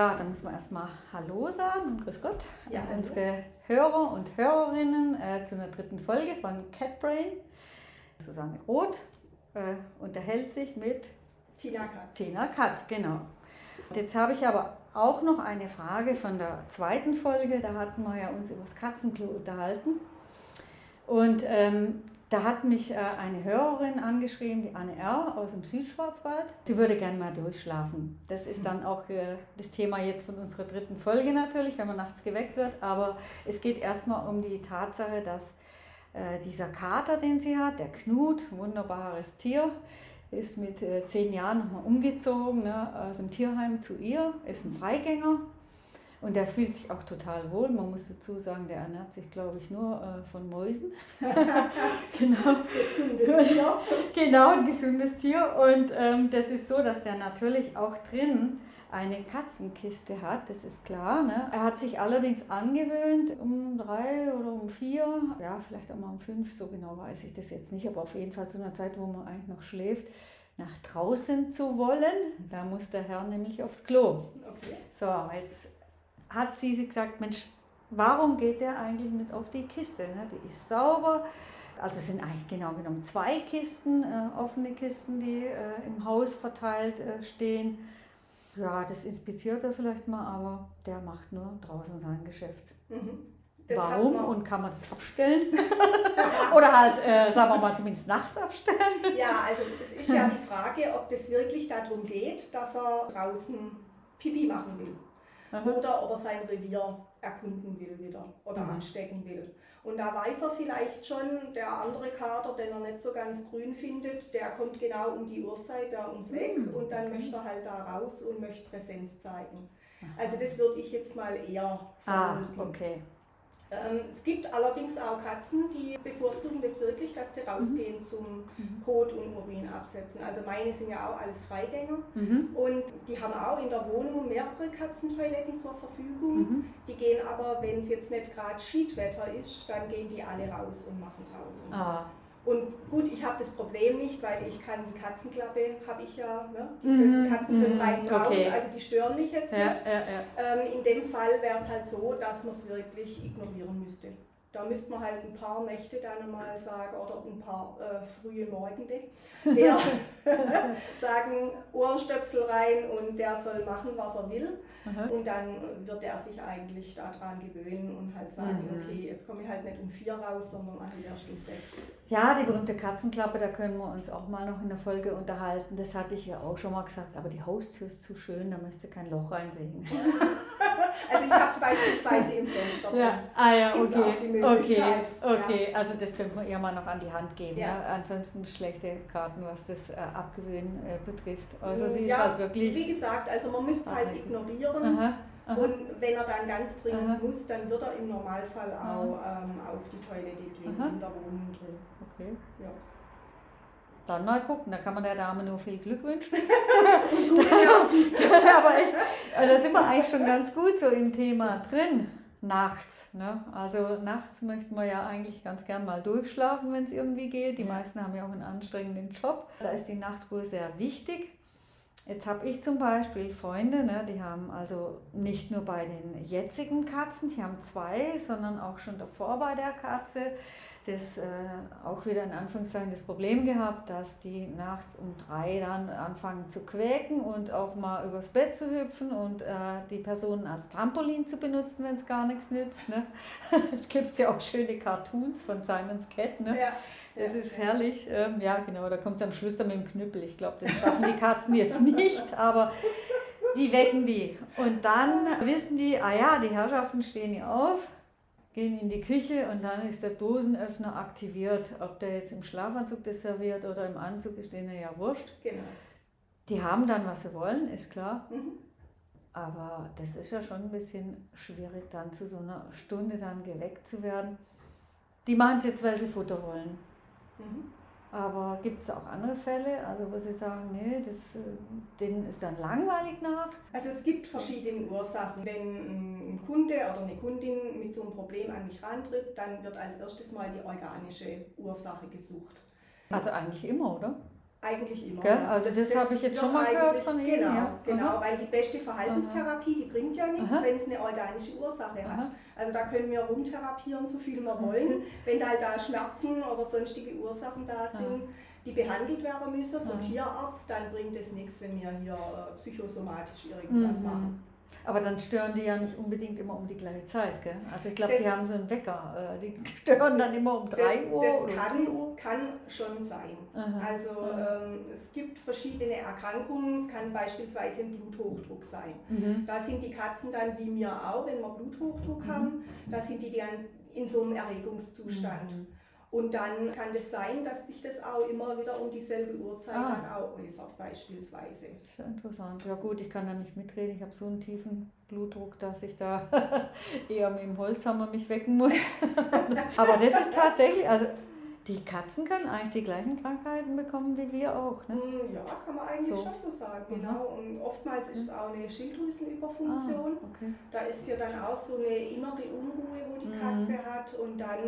Ja, dann müssen wir erstmal Hallo sagen und Grüß Gott Ja, an unsere Hörer und Hörerinnen äh, zu einer dritten Folge von Catbrain. Susanne Roth äh, unterhält sich mit Tina Katz. Tina Katz, genau. Und Jetzt habe ich aber auch noch eine Frage von der zweiten Folge. Da hatten wir ja uns über das Katzenklo unterhalten. Und ähm, da hat mich äh, eine Hörerin angeschrieben, die Anne R. aus dem Südschwarzwald. Sie würde gerne mal durchschlafen. Das ist dann auch äh, das Thema jetzt von unserer dritten Folge natürlich, wenn man nachts geweckt wird. Aber es geht erstmal um die Tatsache, dass äh, dieser Kater, den sie hat, der Knut, wunderbares Tier, ist mit zehn Jahren nochmal umgezogen ne, aus dem Tierheim zu ihr, ist ein Freigänger und der fühlt sich auch total wohl. Man muss dazu sagen, der ernährt sich, glaube ich, nur äh, von Mäusen. genau. Gesundes Tier. Genau, ein gesundes Tier. Und ähm, das ist so, dass der natürlich auch drin eine Katzenkiste hat, das ist klar. Ne? Er hat sich allerdings angewöhnt, um drei oder um vier, ja, vielleicht auch mal um fünf, so genau weiß ich das jetzt nicht, aber auf jeden Fall zu einer Zeit, wo man eigentlich noch schläft, nach draußen zu wollen. Da muss der Herr nämlich aufs Klo. Okay. So, jetzt hat sie sich gesagt, Mensch, warum geht der eigentlich nicht auf die Kiste? Ne? Die ist sauber. Also es sind eigentlich genau genommen zwei Kisten, äh, offene Kisten, die äh, im Haus verteilt äh, stehen. Ja, das inspiziert er vielleicht mal, aber der macht nur draußen sein Geschäft. Mhm. Warum und kann man das abstellen? Oder halt, äh, sagen wir mal, zumindest nachts abstellen? Ja, also es ist ja die Frage, ob das wirklich darum geht, dass er draußen Pipi machen will. Aha. Oder ob er sein Revier erkunden will wieder oder Mhm. abstecken will. Und da weiß er vielleicht schon, der andere Kater, den er nicht so ganz grün findet, der kommt genau um die Uhrzeit da ums Eck Mhm, und dann okay. möchte er halt da raus und möchte Präsenz zeigen. Also das würde ich jetzt mal eher Ah, vermuten. okay. Ähm, es gibt allerdings auch Katzen, die bevorzugen das wirklich, dass sie rausgehen zum Mhm. Kot und Urin absetzen. Also meine sind ja auch alles Freigänger Mhm. und die haben auch in der Wohnung mehrere Katzentoiletten zur Verfügung. Mhm. Die gehen aber, wenn es jetzt nicht gerade Schiedwetter ist, dann gehen die alle raus und machen draußen. Ah, Und gut, ich habe das Problem nicht, weil ich kann die Katzenklappe, habe ich ja, ne? die, Mhm, Katzen können mhm, rein und raus, okay. also die stören mich jetzt ja, nicht. ja, ja. Ähm, in dem Fall wäre es halt so, dass man es wirklich ignorieren müsste. Da müsste man halt ein paar Nächte dann mal sagen oder ein paar äh, frühe Morgende eher sagen, Ohrenstöpsel rein und der soll machen, was er will. Aha. Und dann wird er sich eigentlich daran gewöhnen und halt sagen, Mhm. okay, jetzt komme ich halt nicht um vier raus, sondern halt erst um sechs. Ja, die berühmte Katzenklappe, da können wir uns auch mal noch in der Folge unterhalten. Das hatte ich ja auch schon mal gesagt, aber die Haustür ist zu schön, da möchte kein Loch reinsägen. Also ich habe es beispielsweise im Fenster. drin. ah ja, Gibt's okay. Okay, okay. Also das könnte man ihr mal noch an die Hand geben. Ja. Ja. Ansonsten schlechte Karten, was das äh, Abgewöhnen äh, betrifft. Also sie Ja, ist halt Wie wirklich. gesagt, also man müsste es halt ignorieren. Aha, aha. Und wenn er dann ganz dringend Aha. muss, dann wird er im Normalfall auch ähm, auf die Toilette gehen, in der Wohnung drin. Okay. Ja. Dann mal gucken, da kann man der Dame nur viel Glück wünschen. Aber echt, äh, da sind wir eigentlich schon ganz gut so im Thema drin. Nachts. Ne? Also nachts möchten wir ja eigentlich ganz gern mal durchschlafen, wenn es irgendwie geht. Die meisten haben ja auch einen anstrengenden Job. Da ist die Nachtruhe sehr wichtig. Jetzt habe ich zum Beispiel Freunde, ne, die haben also nicht nur bei den jetzigen Katzen, die haben zwei, sondern auch schon davor bei der Katze das äh, auch wieder in Anführungszeichen das Problem gehabt, dass die nachts um drei dann anfangen zu quäken und auch mal übers Bett zu hüpfen und äh, die Personen als Trampolin zu benutzen, wenn es gar nichts nützt. Ne? Es gibt ja auch schöne Cartoons von Simon's Cat. Ne? Ja. Ja, ist herrlich. Ähm, ja, genau, da kommt es am Schluss dann mit dem Knüppel. Ich glaube, das schaffen die Katzen jetzt nicht, aber die wecken die. Und dann wissen die, ah ja, die Herrschaften stehen hier auf, gehen in die Küche und dann ist der Dosenöffner aktiviert. Ob der jetzt im Schlafanzug das serviert oder im Anzug, ist denen ja wurscht. Genau. Die haben dann, was sie wollen, ist klar. Mhm. Aber das ist ja schon ein bisschen schwierig, dann zu so einer Stunde dann geweckt zu werden. Die machen es jetzt, weil sie Futter wollen. Mhm. Aber gibt es auch andere Fälle, also wo Sie sagen, nee, das, äh, denen ist dann langweilig nachts? Also es gibt verschiedene Ursachen. Wenn ein Kunde oder eine Kundin mit so einem Problem an mich rantritt, dann wird als erstes mal die organische Ursache gesucht. Also eigentlich immer, oder? Eigentlich immer. Gell? Also das, das habe ich jetzt schon mal gehört von Ihnen. Genau, ja. genau weil die beste Verhaltenstherapie, die bringt ja nichts, wenn es eine organische Ursache Aha. hat. Also da können wir rumtherapieren, so viel wir wollen. wenn halt da Schmerzen oder sonstige Ursachen da sind, die behandelt werden müssen vom Tierarzt, dann bringt es nichts, wenn wir hier psychosomatisch irgendwas mhm. machen. Aber dann stören die ja nicht unbedingt immer um die gleiche Zeit, gell? Also ich glaube, die haben so einen Wecker. Äh, die stören dann immer um 3 Uhr. Das oder kann, Uhr. kann schon sein. Aha. Also ähm, es gibt verschiedene Erkrankungen. Es kann beispielsweise ein Bluthochdruck sein. Mhm. Da sind die Katzen dann wie mir auch, wenn wir Bluthochdruck mhm. haben, da sind die dann in so einem Erregungszustand. Mhm. Und dann kann es das sein, dass sich das auch immer wieder um dieselbe Uhrzeit ah. dann auch äußert, beispielsweise. Das ist ja interessant. Ja gut, ich kann da nicht mitreden. Ich habe so einen tiefen Blutdruck, dass ich da eher mit dem Holzhammer mich wecken muss. Aber das ist tatsächlich, also die Katzen können eigentlich die gleichen Krankheiten bekommen wie wir auch. Ne? Mm, ja, kann man eigentlich so. schon so sagen, mhm. genau. Und oftmals ist es mhm. auch eine Schilddrüsenüberfunktion. Ah, okay. Da ist ja dann auch so eine innere Unruhe, wo die mhm. Katze hat. Und dann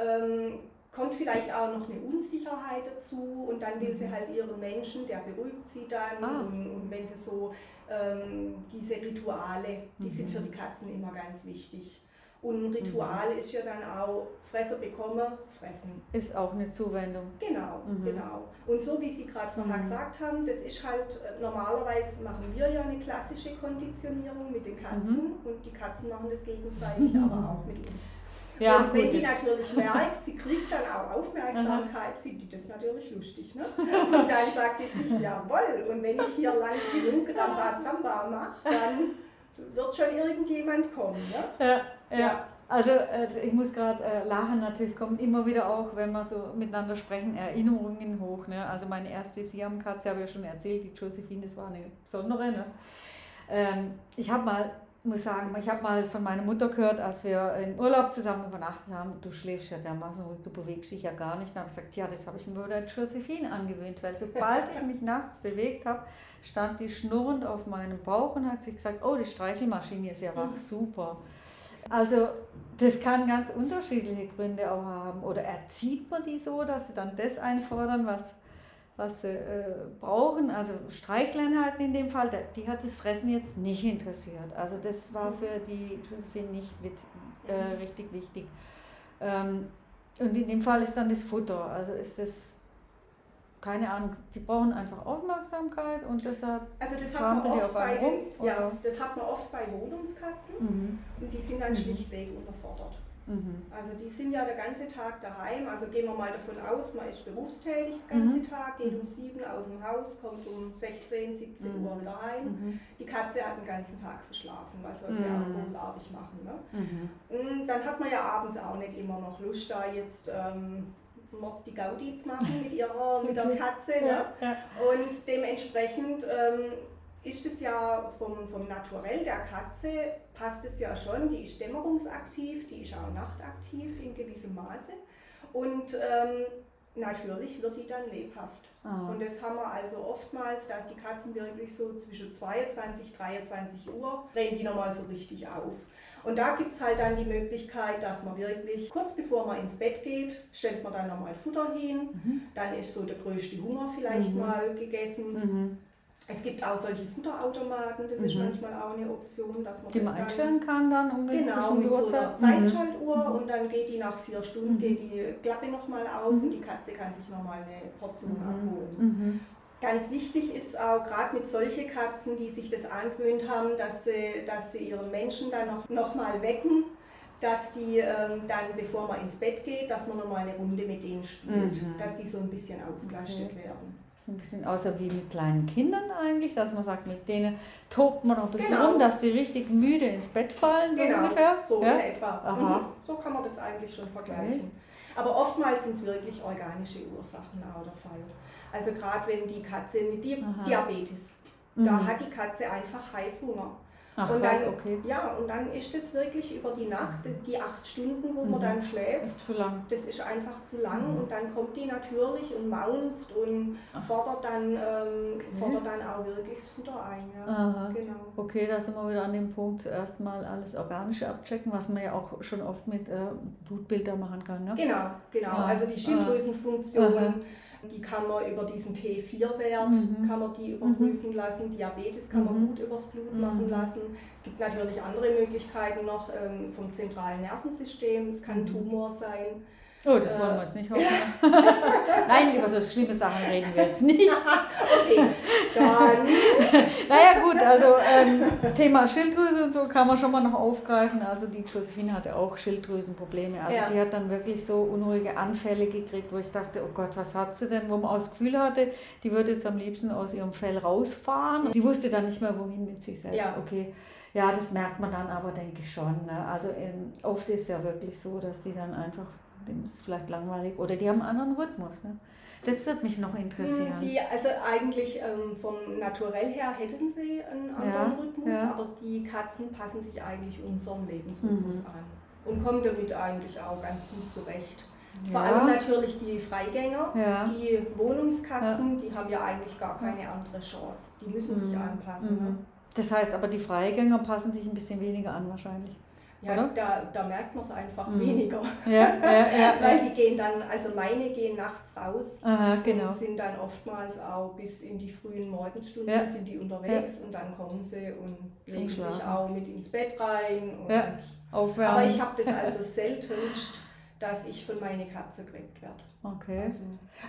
ähm, kommt vielleicht auch noch eine Unsicherheit dazu und dann will sie mhm. halt ihren Menschen, der beruhigt sie dann ah. und, und, wenn sie so ähm, diese Rituale, die mhm. sind für die Katzen immer ganz wichtig. Und ein Ritual mhm. ist ja dann auch Fresser bekommen, fressen. Ist auch eine Zuwendung. Genau, mhm. genau. Und so wie Sie gerade vorher mhm. gesagt haben, das ist halt, äh, normalerweise machen wir ja eine klassische Konditionierung mit den Katzen mhm. und die Katzen machen das gegenseitig aber auch mit uns. Ja, und wenn die natürlich merkt, sie kriegt dann auch Aufmerksamkeit, findet das natürlich lustig. Ne? Und dann sagt sie sich, jawohl, und wenn ich hier lang genug Rambazamba mache, dann wird schon irgendjemand kommen. Ne? Ja, ja. ja. Also äh, ich muss gerade äh, lachen, natürlich kommen immer wieder auch, wenn wir so miteinander sprechen, Erinnerungen hoch. Ne? Also meine erste Siam-Katze, habe ich ja schon erzählt, die Josephine, das war eine besondere. Ne? Ähm, ich habe mal muss sagen, ich habe mal von meiner Mutter gehört, als wir in Urlaub zusammen übernachtet haben, du schläfst ja dermaßen ruhig, du bewegst dich ja gar nicht. Dann habe ich gesagt, ja, das habe ich mir bei der Josephine angewöhnt, weil sobald ich mich nachts bewegt habe, stand die schnurrend auf meinem Bauch und hat sich gesagt, oh, die Streichelmaschine ist ja wach, super. Also das kann ganz unterschiedliche Gründe auch haben. Oder erzieht man die so, dass sie dann das einfordern, was was sie äh, brauchen. Also Streichleinheiten in dem Fall, die hat das Fressen jetzt nicht interessiert. Also das war für die Josephine nicht äh, richtig wichtig. Ähm, und in dem Fall ist dann das Futter. Also ist das keine Ahnung, die brauchen einfach Aufmerksamkeit und deshalb also das hat man oft bei den, rum, ja, das hat man oft bei Wohnungskatzen mhm. und die sind dann mhm. schlichtweg unterfordert. Mhm. Also die sind ja den ganzen Tag daheim. Also gehen wir mal davon aus, man ist berufstätig den ganzen mhm. Tag, geht um 7 aus dem Haus, kommt um 16, 17 mhm. Uhr wieder heim. Mhm. Die Katze hat den ganzen Tag verschlafen, weil soll sie ja auch mhm. großartig machen. Ne? Mhm. Und dann hat man ja abends auch nicht immer noch Lust, da jetzt ähm, Mords die Gaudi zu machen mit ihrer mit der Katze. Ne? Ja, ja. Und dementsprechend ähm, ist es ja vom, vom Naturell der Katze, passt es ja schon, die ist dämmerungsaktiv, die ist auch nachtaktiv in gewissem Maße. Und ähm, natürlich wird die dann lebhaft. Ah. Und das haben wir also oftmals, dass die Katzen wirklich so zwischen 22, 23 Uhr drehen die nochmal so richtig auf. Und da gibt es halt dann die Möglichkeit, dass man wirklich kurz bevor man ins Bett geht, stellt man dann nochmal Futter hin. Mhm. Dann ist so der größte Hunger vielleicht mhm. mal gegessen. Mhm. Es gibt auch solche Futterautomaten, das mhm. ist manchmal auch eine Option, dass man die man einstellen kann dann um Genau, mit so einer Zeitschaltuhr mhm. und dann geht die nach vier Stunden, mhm. geht die Klappe nochmal auf und mhm. die Katze kann sich nochmal eine Portion mhm. abholen. Mhm. Ganz wichtig ist auch gerade mit solchen Katzen, die sich das angewöhnt haben, dass sie, dass sie ihren Menschen dann noch, noch mal wecken, dass die ähm, dann, bevor man ins Bett geht, dass man nochmal eine Runde mit denen spielt, dass die so ein bisschen ausgelastet okay. werden ein bisschen außer wie mit kleinen Kindern eigentlich, dass man sagt, mit denen tobt man noch ein bisschen genau. rum, dass die richtig müde ins Bett fallen, so genau. ungefähr. So ja? in etwa. Aha. Mhm. So kann man das eigentlich schon vergleichen. Okay. Aber oftmals sind es wirklich organische Ursachen auch der Fall. Also gerade wenn die Katze mit Diabetes, mhm. da hat die Katze einfach Heißhunger. Ach, und dann, was, okay. Ja, und dann ist es wirklich über die Nacht, die acht Stunden, wo mhm. man dann schläft. Ist zu lang. Das ist einfach zu lang mhm. und dann kommt die natürlich und maunzt und fordert dann, ähm, okay. fordert dann auch wirklich das Futter ein. Ja. Aha. Genau. Okay, da sind wir wieder an dem Punkt, zuerst mal alles Organische abchecken, was man ja auch schon oft mit äh, Blutbildern machen kann. Ne? Genau, genau. Ah. Also die Schilddrüsenfunktion. Die kann man über diesen T4-Wert, Mhm. kann man die überprüfen lassen. Diabetes kann man Mhm. gut übers Blut Mhm. machen lassen. Es gibt natürlich andere Möglichkeiten noch ähm, vom zentralen Nervensystem. Es kann ein Mhm. Tumor sein. Oh, das wollen wir jetzt nicht hoffen. Nein, über so schlimme Sachen reden wir jetzt nicht. Okay, dann Naja gut, also ähm, Thema Schilddrüse und so kann man schon mal noch aufgreifen. Also die Josephine hatte auch Schilddrüsenprobleme. Also Ja. die hat dann wirklich so unruhige Anfälle gekriegt, wo ich dachte, oh Gott, was hat sie denn? Wo man auch das Gefühl hatte, die würde jetzt am liebsten aus ihrem Fell rausfahren. Die wusste dann nicht mehr, wohin mit sich selbst. Ja. Okay. Ja, das merkt man dann aber, denke ich schon. Ne? Also in, oft ist ja wirklich so, dass die dann einfach, dem ist vielleicht langweilig oder die haben einen anderen Rhythmus. Ne? Das wird mich noch interessieren. Die, also eigentlich ähm, vom Naturell her hätten sie einen anderen Ja, Rhythmus, ja. aber die Katzen passen sich eigentlich unserem Lebensrhythmus Mhm. an und kommen damit eigentlich auch ganz gut zurecht. Vor Ja. allem natürlich die Freigänger, die Wohnungskatzen, die haben ja eigentlich gar keine andere Chance. Die müssen sich Mhm. anpassen. Ne? Mhm. Das heißt aber, die Freigänger passen sich ein bisschen weniger an wahrscheinlich. Ja, Oder? da, da merkt man es einfach Mhm. weniger. Ja, ja. Weil die gehen dann, also meine gehen nachts raus Aha, genau. und sind dann oftmals auch bis in die frühen Morgenstunden sind die unterwegs und dann kommen sie und legen sich auch mit ins Bett rein. Und. Aber ich habe das also seltenst, dass ich von meiner Katze geweckt werde. Okay. Also,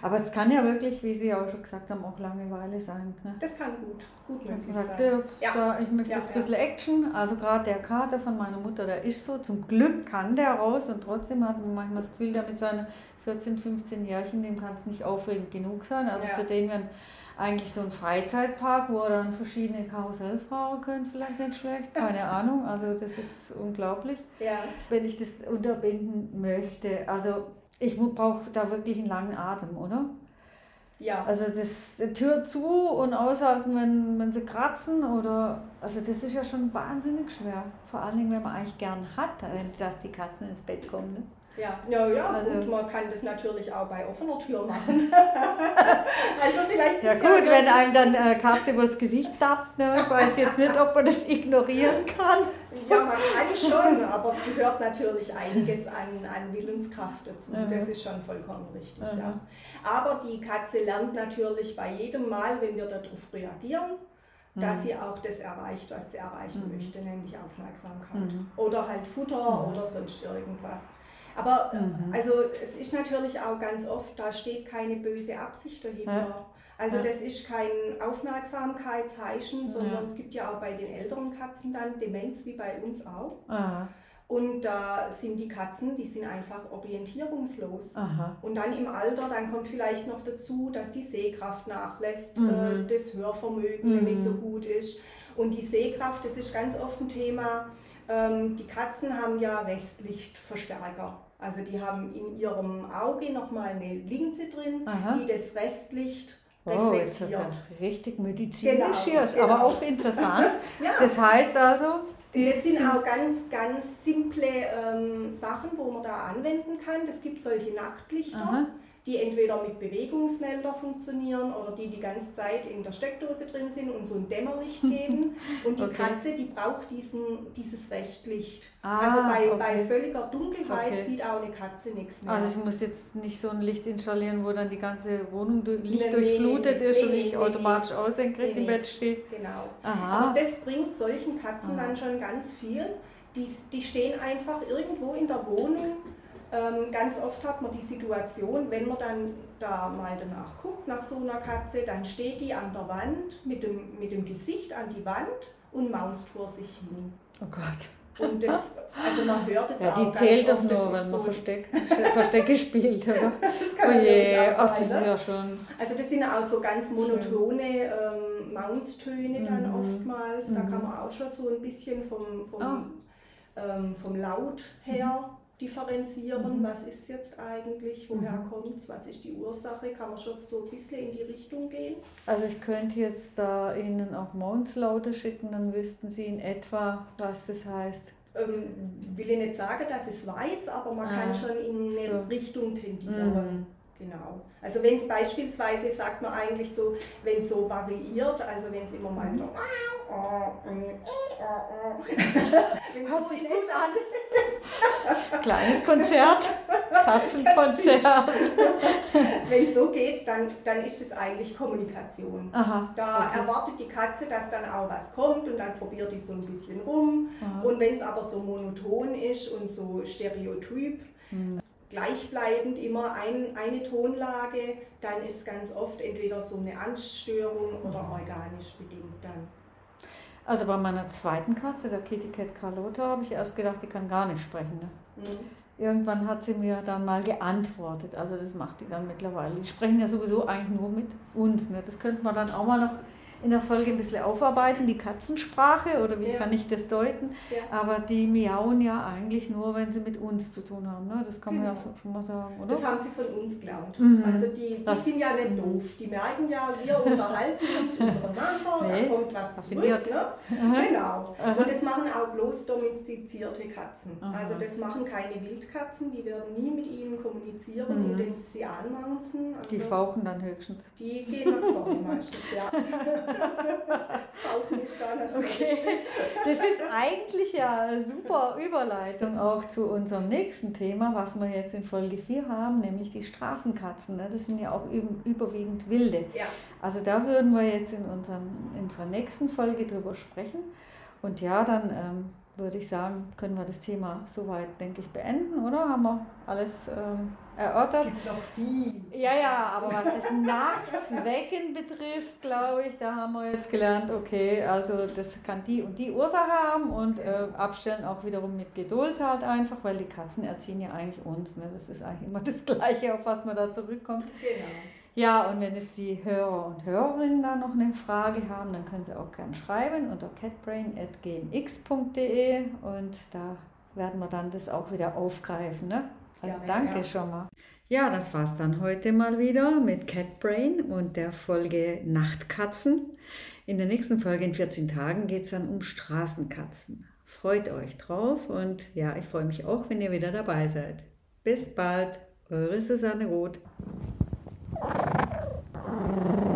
Aber es kann ja wirklich, wie Sie auch schon gesagt haben, auch Langeweile sein. Ne? das kann gut, gut möglich man sagt, sein. ja, Ja. Da, ich möchte Ja, jetzt ein ja. bisschen Action. Also gerade der Kater von meiner Mutter, der ist so. Zum Glück kann der raus und trotzdem hat man manchmal das Gefühl, der mit seinen 14, 15 Jährchen, dem kann es nicht aufregend genug sein. Also Ja. für den wäre eigentlich so ein Freizeitpark, wo dann verschiedene Karussells fahren könnte, vielleicht nicht schlecht. Keine Ahnung. Also das ist unglaublich. Ja, wenn ich das unterbinden möchte. Also ich brauche da wirklich einen langen Atem, oder? ja. Also das die Tür zu und aushalten, wenn, wenn sie kratzen oder also das ist ja schon wahnsinnig schwer. Vor allen Dingen, wenn man eigentlich gern hat, wenn dass die Katzen ins Bett kommen. Ne? Ja, ja, ja Also- gut, man kann das natürlich auch bei offener Tür machen. also vielleicht Ja ist gut, wenn einem dann äh, Katze übers Gesicht tappt, ne? ich weiß jetzt nicht, ob man das ignorieren kann. Ja, man kann schon, aber es gehört natürlich einiges an, an Willenskraft dazu. Mhm. Das ist schon vollkommen richtig, Mhm. ja. Aber die Katze lernt natürlich bei jedem Mal, wenn wir darauf reagieren, dass Mhm. sie auch das erreicht, was sie erreichen Mhm. möchte, nämlich Aufmerksamkeit. Mhm. Oder halt Futter Mhm. oder sonst irgendwas. Aber äh, Mhm. also es ist natürlich auch ganz oft, da steht keine böse Absicht dahinter. Ja. Also Ja. das ist kein Aufmerksamkeitsheischen, sondern Ja. es gibt ja auch bei den älteren Katzen dann Demenz wie bei uns auch. Aha, Und da sind die Katzen, die sind einfach orientierungslos. aha. Und dann im Alter, dann kommt vielleicht noch dazu, dass die Sehkraft nachlässt, Mhm. äh, das Hörvermögen Mhm. nicht so gut ist. Und die Sehkraft, das ist ganz oft ein Thema. Ähm, die Katzen haben ja Restlichtverstärker. Also die haben in ihrem Auge nochmal eine Linse drin, Aha. die das Restlicht Oh, jetzt wird reflektiert. es richtig medizinisch Genau, hier, ist genau. aber auch interessant. Ja. Das heißt also, Das sind auch ganz, ganz simple ähm, Sachen, wo man da anwenden kann. Es gibt solche Nachtlichter, Aha. Die entweder mit Bewegungsmelder funktionieren oder die die ganze Zeit in der Steckdose drin sind und so ein Dämmerlicht geben. Und die Okay. Katze, die braucht diesen, dieses Restlicht. Ah, also bei, okay. bei völliger Dunkelheit Okay. sieht auch eine Katze nichts mehr. Also ich muss jetzt nicht so ein Licht installieren, wo dann die ganze Wohnung durch, Licht nee, durchflutet nee, ist nee, und nee, ich automatisch aussenkrecht Nee, im. Bett stehe. genau. Aha. Aber das bringt solchen Katzen Ah. dann schon ganz viel. Die, die stehen einfach irgendwo in der Wohnung. Ähm, ganz oft hat man die Situation, wenn man dann da mal danach guckt, nach so einer Katze, dann steht die an der Wand mit dem, mit dem Gesicht an die Wand und maunzt vor sich hin. Oh Gott. Und das, also man hört es Ja, auch die zählt doch nur, wenn man so- Versteck, Verstecke spielt, oder? Das Oh kann natürlich je, auch ach, sein, das ist ne? ja schon. Also das sind auch so ganz monotone ähm, Mountstöne dann Mhm. oftmals. Da Mhm. kann man auch schon so ein bisschen vom, vom, Ah. ähm, vom Laut her differenzieren. Mhm. Was ist jetzt eigentlich, woher Mhm. kommt's, was ist die Ursache? Kann man schon so ein bisschen in die Richtung gehen. Also ich könnte jetzt da Ihnen auch Mondslaute schicken, dann wüssten Sie in etwa, was das heißt. Ähm, will ich nicht sagen, dass es weiß, aber man Ah, kann schon in eine so. Richtung tendieren. Mhm. Genau. Also wenn es beispielsweise, sagt man eigentlich so, wenn es so variiert, also wenn es immer mal Mhm. wenn Hört so sich gut etwa- Kleines Konzert, Katzenkonzert. Wenn es so geht, dann, dann ist es eigentlich Kommunikation. Aha, Da okay. erwartet die Katze, dass dann auch was kommt und dann probiert die so ein bisschen rum. Aha. Und wenn es aber so monoton ist und so stereotyp, Hm. gleichbleibend immer ein, eine Tonlage, dann ist ganz oft entweder so eine Angststörung oder organisch bedingt dann. Also bei meiner zweiten Katze, der Kitty Cat Carlotta, habe ich erst gedacht, die kann gar nicht sprechen. Ne? Mhm. Irgendwann hat sie mir dann mal geantwortet. Also das macht die dann mittlerweile. Die sprechen ja sowieso eigentlich nur mit uns. Ne? Das könnte man dann auch mal noch in der Folge ein bisschen aufarbeiten, die Katzensprache oder wie Ja. kann ich das deuten. Ja. Aber die miauen ja eigentlich nur, wenn sie mit uns zu tun haben. Ne? Das kann man ja Genau. schon mal sagen, oder? Das haben sie von uns gelernt. Mhm. Also die, die Das- sind ja nicht Mhm. doof. Die merken ja, wir unterhalten uns untereinander, Nee, da kommt was raffiniert. zurück. Ne? Genau. Und das machen auch bloß domestizierte Katzen. Aha. Also das machen keine Wildkatzen, die werden nie mit ihnen kommunizieren, Mhm. indem sie sie anmaunzen. Also Die fauchen dann höchstens. die gehen nach vorne meistens, ja. Okay. Das ist eigentlich ja eine super Überleitung auch zu unserem nächsten Thema, was wir jetzt in Folge 4 haben, nämlich die Straßenkatzen. ne? Das sind ja auch üb- überwiegend wilde. Ja. Also da würden wir jetzt in, unserem, in unserer nächsten Folge drüber sprechen. Und ja, dann ähm, würde ich sagen, können wir das Thema soweit, denke ich, beenden, oder? Haben wir alles ähm, erörtert? Es gibt noch viel. Ja, ja, aber was das Nachtswecken betrifft, glaube ich, da haben wir jetzt gelernt, okay, also das kann die und die Ursache haben und äh, abstellen auch wiederum mit Geduld halt einfach, weil die Katzen erziehen ja eigentlich uns. Ne? Das ist eigentlich immer das Gleiche, auf was man da zurückkommt. Genau. Ja, und wenn jetzt die Hörer und Hörerinnen da noch eine Frage haben, dann können sie auch gerne schreiben unter catbrain.gmx.de und da werden wir dann das auch wieder aufgreifen. Ne? Also Gerne, danke ja. schon mal. Ja, das war's dann heute mal wieder mit Catbrain und der Folge Nachtkatzen. In der nächsten Folge in 14 Tagen geht es dann um Straßenkatzen. Freut euch drauf und ja, ich freue mich auch, wenn ihr wieder dabei seid. Bis bald, eure Susanne Roth. Brrrr.